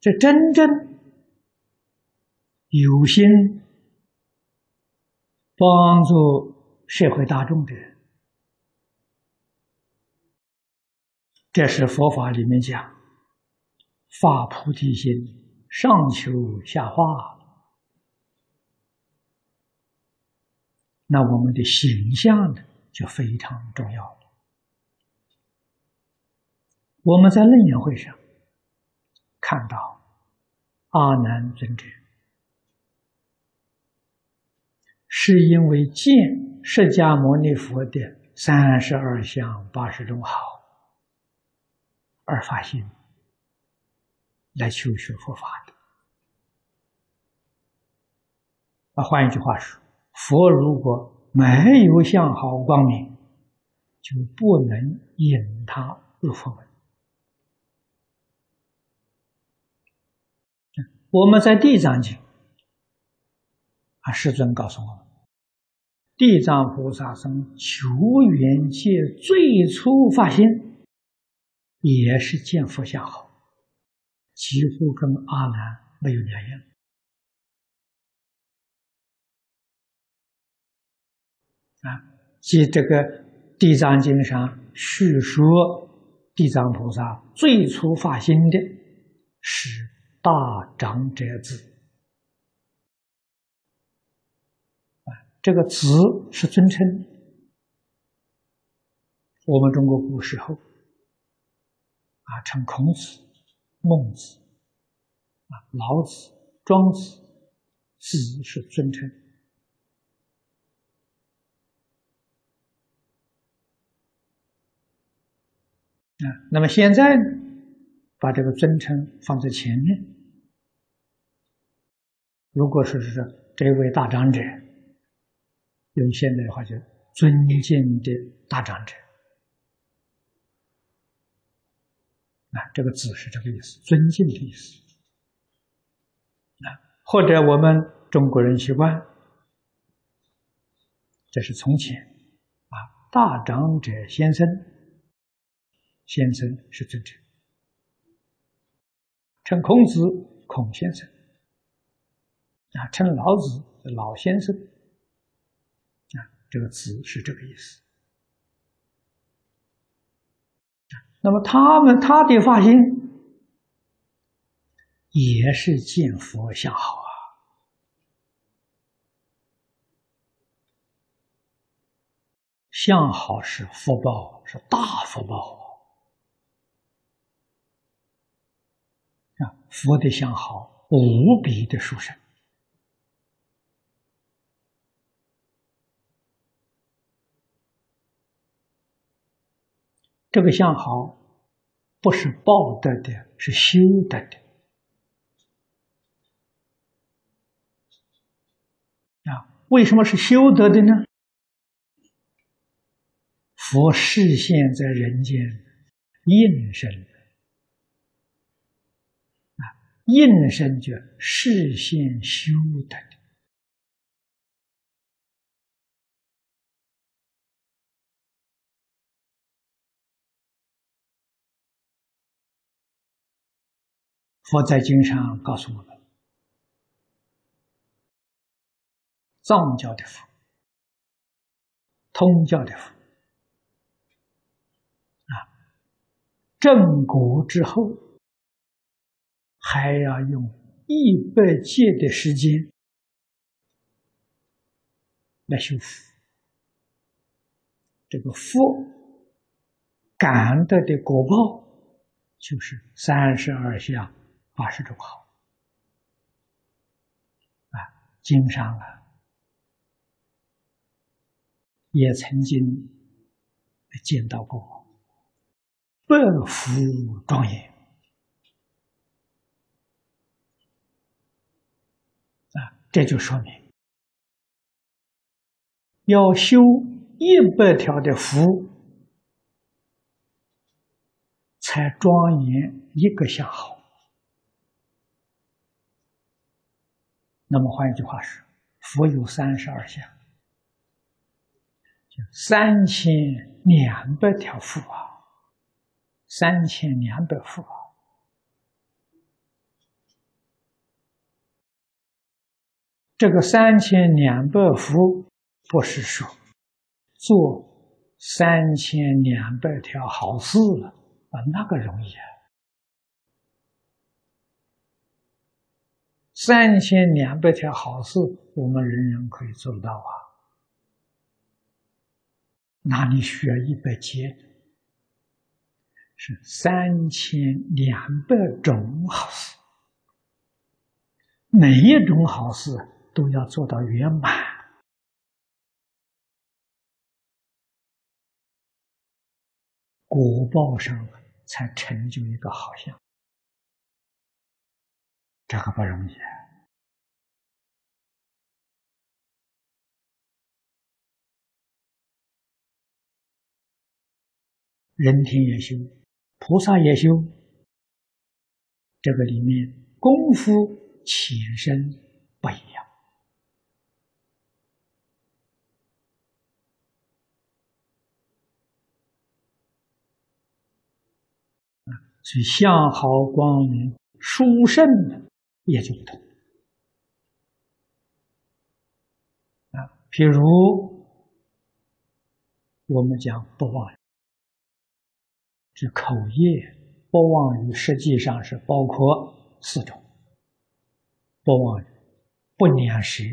这真正有心帮助社会大众的人，这是佛法里面讲发菩提心、上求下化。那我们的形象呢，就非常重要了。我们在楞严会上看到阿难尊者，是因为见释迦牟尼佛的三十二相八十种好而发心来求学佛法的。啊，换一句话说。佛如果没有相好光明，就不能引他入佛门。我们在《地藏经》啊，世尊告诉我们，地藏菩萨从求缘界最初发心，也是见佛相好，几乎跟阿难没有两样。啊，即这个《地藏经》上叙述，地藏菩萨最初发心的是大长者子。啊，这个“子”是尊称。我们中国古时候，啊，称孔子、孟子、啊老子、庄子，“子”是尊称。啊，那么现在呢，把这个尊称放在前面。如果说是这位大长者，用现代的话就尊敬的大长者，啊，这个字是这个意思，尊敬的意思。啊，或者我们中国人习惯，这是从前啊，大长者先生。先生是尊称，称孔子孔先生，啊，称老子老先生，啊，这个词是这个意思。那么他们他的发心也是见佛相好啊，相好是福报，是大福报。啊，佛的相好无比的殊胜，这个相好不是报得的，是修得的。啊，为什么是修得的呢？佛示现在人间应身。应身就视线修的，佛在经上告诉我们，藏教的佛、通教的佛啊，正果之后。还要用一百劫的时间来修复，这个福感得的果报就是三十二相八十种好啊！经上啊也曾经见到过百福庄严。这就说明，要修一百条的福，才庄严一个相好。那么换一句话是，佛有三十二相，就三千两百条福啊，三千两百福啊，这个三千两百幅，不是说做三千两百条好事了啊，那个容易啊。三千两百条好事，我们人人可以做到啊。哪里需要一百件？是三千两百种好事，每一种好事都要做到圆满，果报上才成就一个好相。这个不容易，人天也修，菩萨也修，这个里面功夫浅深不一样。所以相好光明殊胜的。也就不同啊，譬如我们讲不忘这口业不忘语，实际上是包括四种：不忘语、不念舌、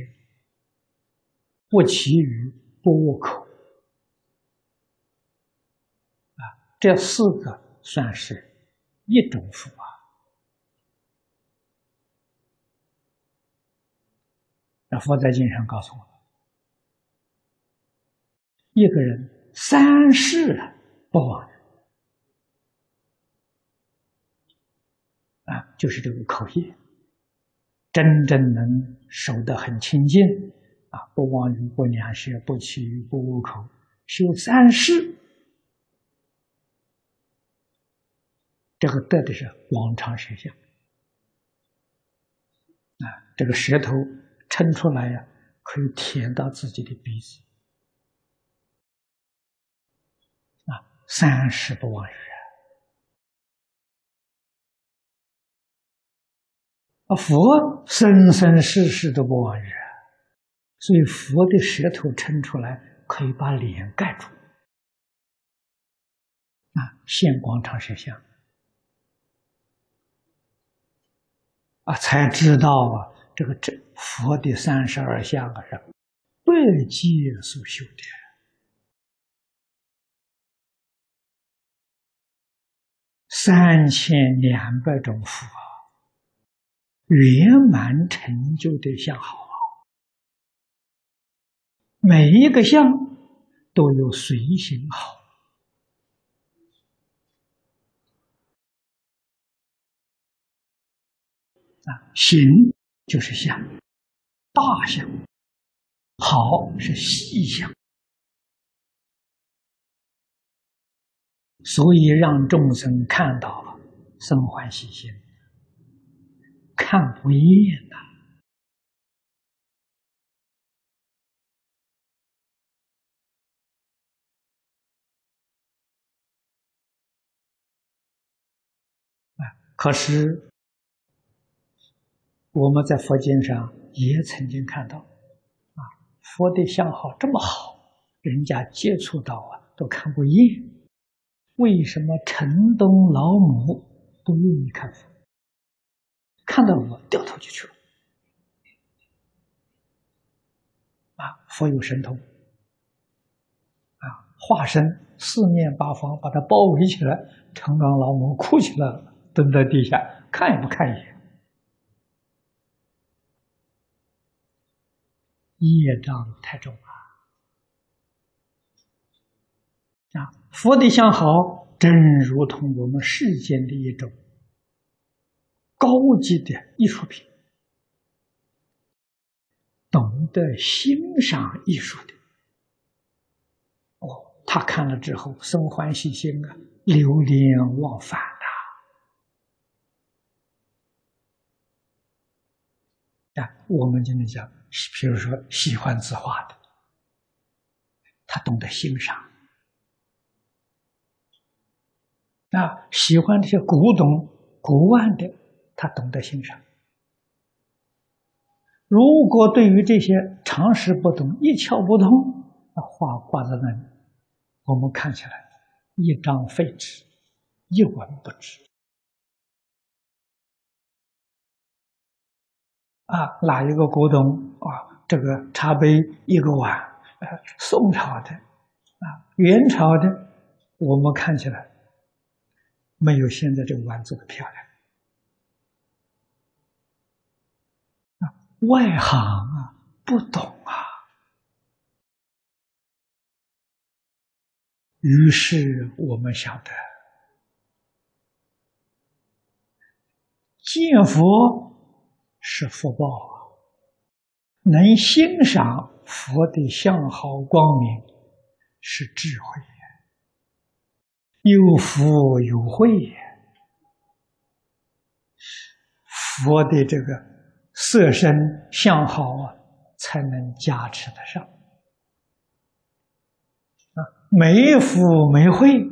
不绮语、不恶口啊，这四个算是一种福啊。那佛在经上告诉我们一个人三世不忘啊，就是这个口业，真正能守得很清净啊，不忘语、不两舌、不绮语、不恶口，修三世，这个得的是广长舌相啊，这个舌头。撑出来呀，可以舔到自己的鼻子啊！三世不忘语啊！佛生生世世都不忘语！所以佛的舌头撑出来，可以把脸盖住啊！现广场舌相啊，才知道啊。这个这佛的三十二相啊，是百劫所修的，三千两百种福啊，圆满成就的相好啊，每一个相都有随行好啊，行。就是相，大相，好是细相，所以让众生看到了生欢喜心，看不厌的。可是。我们在佛经上也曾经看到，啊，佛的相好这么好，人家接触到啊都看不厌。为什么城东老母不愿意看佛？看到我掉头就去了。啊，佛有神通，啊，化身四面八方把他包围起来，城东老母哭起来了，蹲在地下看也不看一眼。业障太重了啊！佛的相好，真如同我们世间的一种高级的艺术品，懂得欣赏艺术的哦，他看了之后生欢喜心啊，流连忘返呐！啊，我们今天讲。比如说，喜欢字画的，他懂得欣赏；啊，喜欢这些古董、古玩的，他懂得欣赏；如果对于这些常识不懂、一窍不通，那画挂在那里，我们看起来一张废纸，一文不值。啊，哪一个古董啊？这个茶杯一个碗，呃，宋朝的，啊，元朝的，我们看起来没有现在这个碗做的漂亮。啊，外行啊，不懂啊，于是我们晓得，见佛。是福报啊！能欣赏佛的相好光明，是智慧有福有慧佛的这个色身相好啊，才能加持得上啊！没福没慧，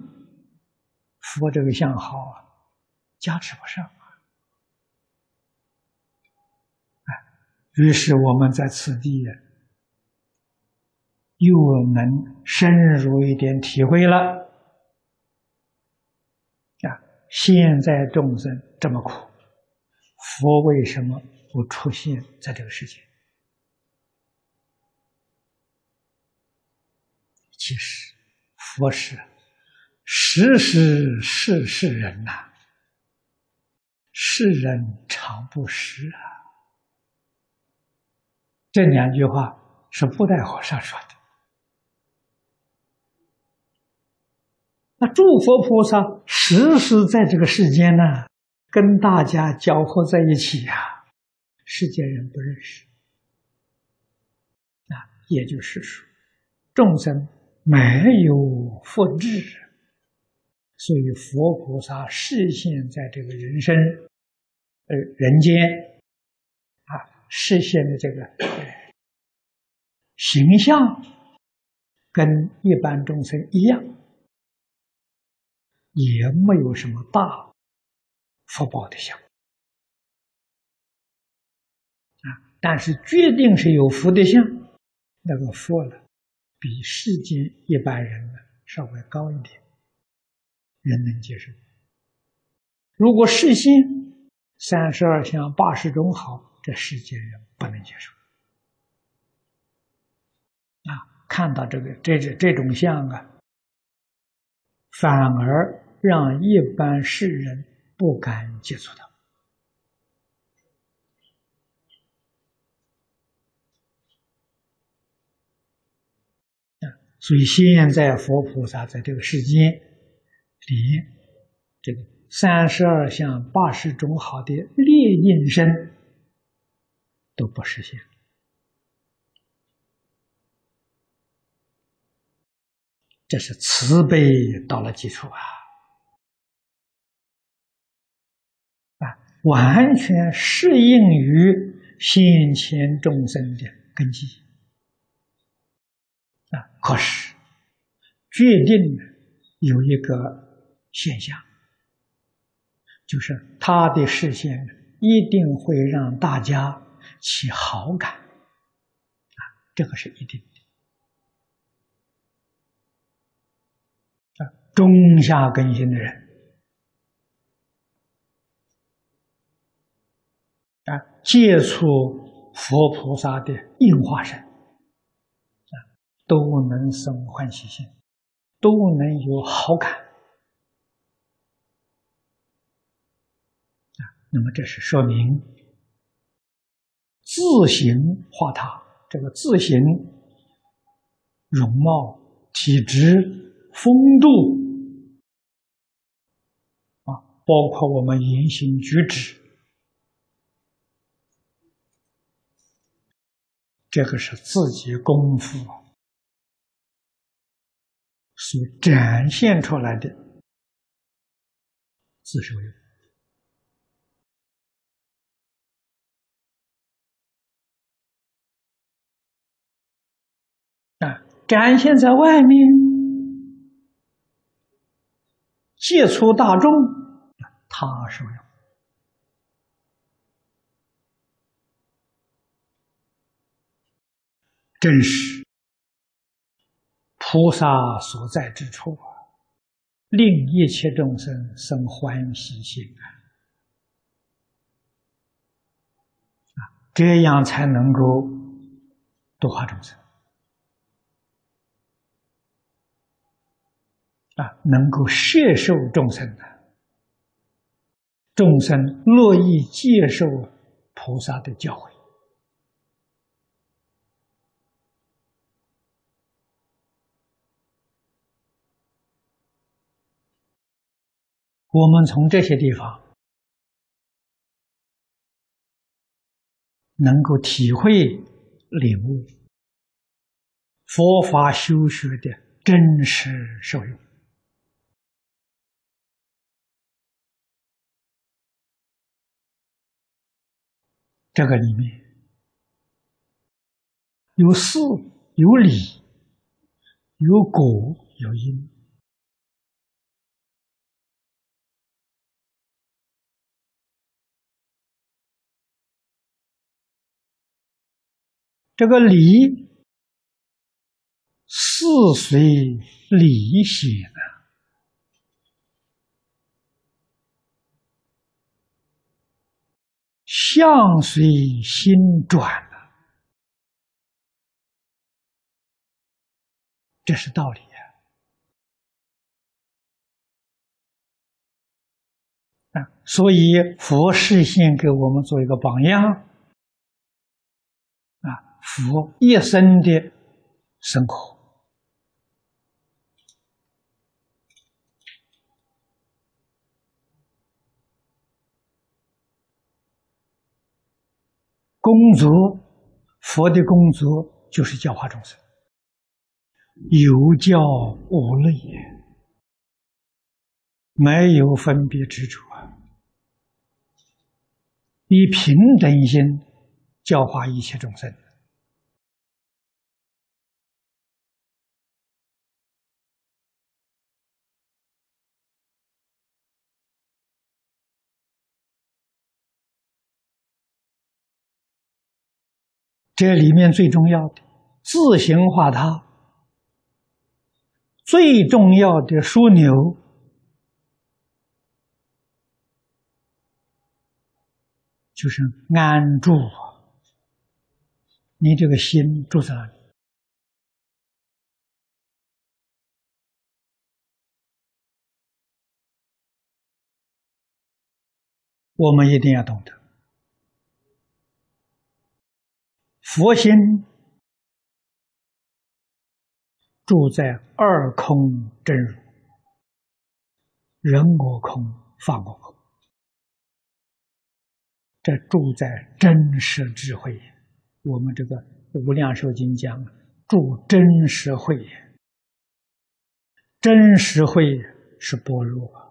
佛这个相好啊，加持不上。于是我们在此地又能深入一点体会了啊！现在众生这么苦，佛为什么不出现在这个世界？其实，佛是时时世世人呐，世人常不识啊。这两句话是布袋和尚说的。那诸佛菩萨时时在这个世间呢，跟大家交合在一起呀，世间人不认识啊，也就是说，众生没有福智，所以佛菩萨示现在这个人生，呃，人间。实现的这个形象，跟一般众生一样，也没有什么大福报的相啊。但是决定是有福的相，那个福呢，比世间一般人呢稍微高一点，人能接受。如果世心三十二相八十种好。这世间人不能接受啊！看到这个这这这种相啊，反而让一般世人不敢接触到所以现在佛菩萨在这个世间里，这个三十二相八十种好的劣应身。都不实现，这是慈悲到了基础啊！啊，完全适应于先前众生的根基啊。可是，决定有一个现象，就是他的视线一定会让大家。起好感啊，这个是一定的啊。中下根性的人啊，接触佛菩萨的应化身啊，都能生欢喜心，都能有好感啊。那么，这是说明。自行化他，这个自行容貌、体质、风度。啊，包括我们言行举止，这个是自己功夫。所展现出来的自受用。展现在外面，接触大众，他受用真实菩萨所在之处啊，令一切众生生欢喜心，啊，这样才能够度化众生。啊，能够摄受众生的众生乐意接受菩萨的教诲。我们从这些地方能够体会、领悟佛法修学的真实受用。这个里面有事、有理、有果、有因。这个理是随理写的，相随心转呢，这是道理呀。啊，所以佛示现给我们做一个榜样。啊佛一生的生活，工作，佛的工作就是教化众生，有教无类，没有分别执着啊，以平等心教化一切众生。这里面最重要的自行化他，最重要的枢纽，就是安住。你这个心住在哪里？我们一定要懂得。佛心住在二空真如，人我空、法我空，这住在真实智慧。我们这个《无量寿经》讲，住真实慧，真实慧是般若。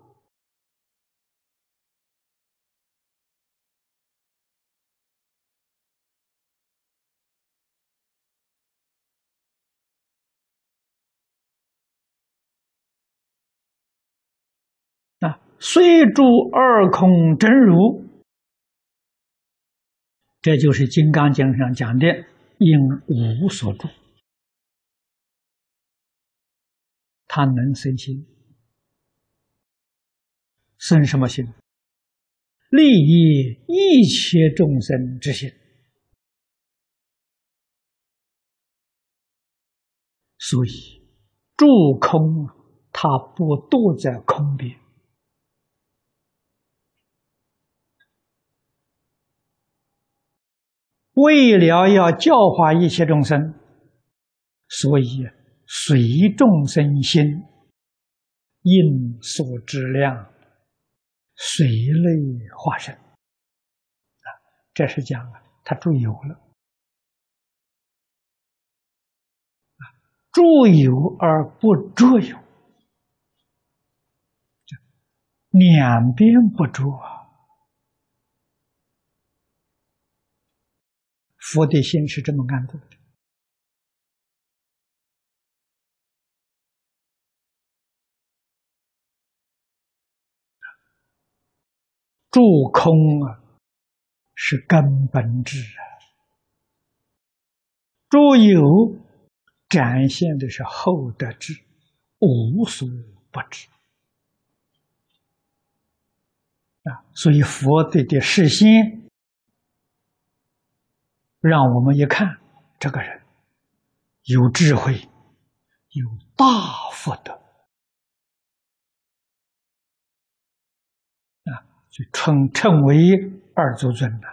虽住二空真如，这就是《金刚经》上讲的“应无所住”，他能生心，生什么心？利益一切众生之心。所以住空，他不堕在空边。为了要教化一切众生，所以随众生心，应所知量，随类化身。啊，这是讲了，他住有了，啊，住有而不着有，两边不住啊。佛的心是这么安住的，住空啊，是根本智啊。诸有展现的是厚德智，无所不知啊！所以佛的的视线，让我们一看，这个人有智慧，有大福德啊，就称称为二祖尊的。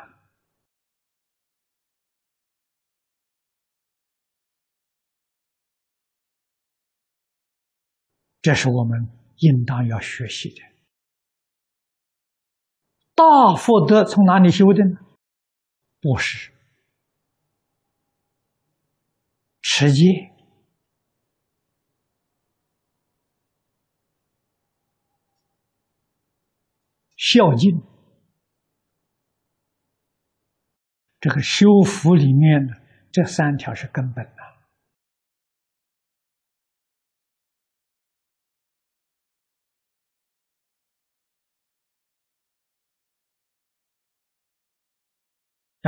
这是我们应当要学习的。大福德从哪里修的呢？布施、持戒、孝敬，这个修福里面呢，这三条是根本的。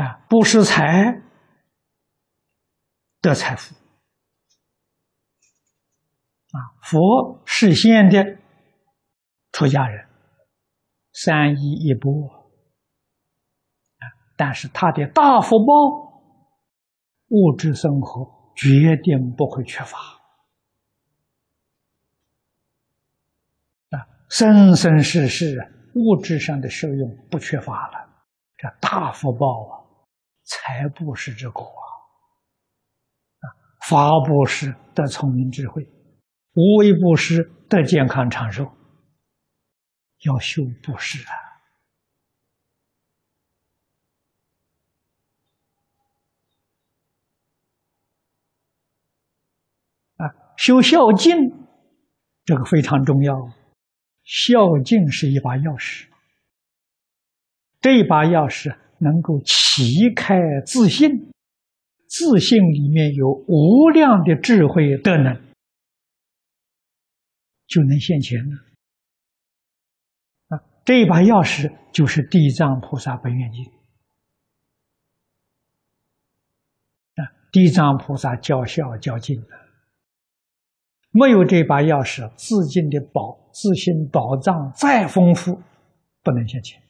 啊，不施财得财富啊！佛示现的出家人三衣一钵，但是他的大福报，物质生活决定不会缺乏啊，生生世世物质上的受用不缺乏了，这大福报啊！财布施之果啊，法布施得聪明智慧，无为布施得健康长寿。要修布施啊，啊，修孝敬，这个非常重要。孝敬是一把钥匙，这把钥匙。能够启开自信，自信里面有无量的智慧德能，就能现前了。啊，这一把钥匙就是地藏菩萨本愿经。啊，地藏菩萨教孝教敬的，没有这把钥匙，自尽的宝自信宝藏再丰富，不能现前。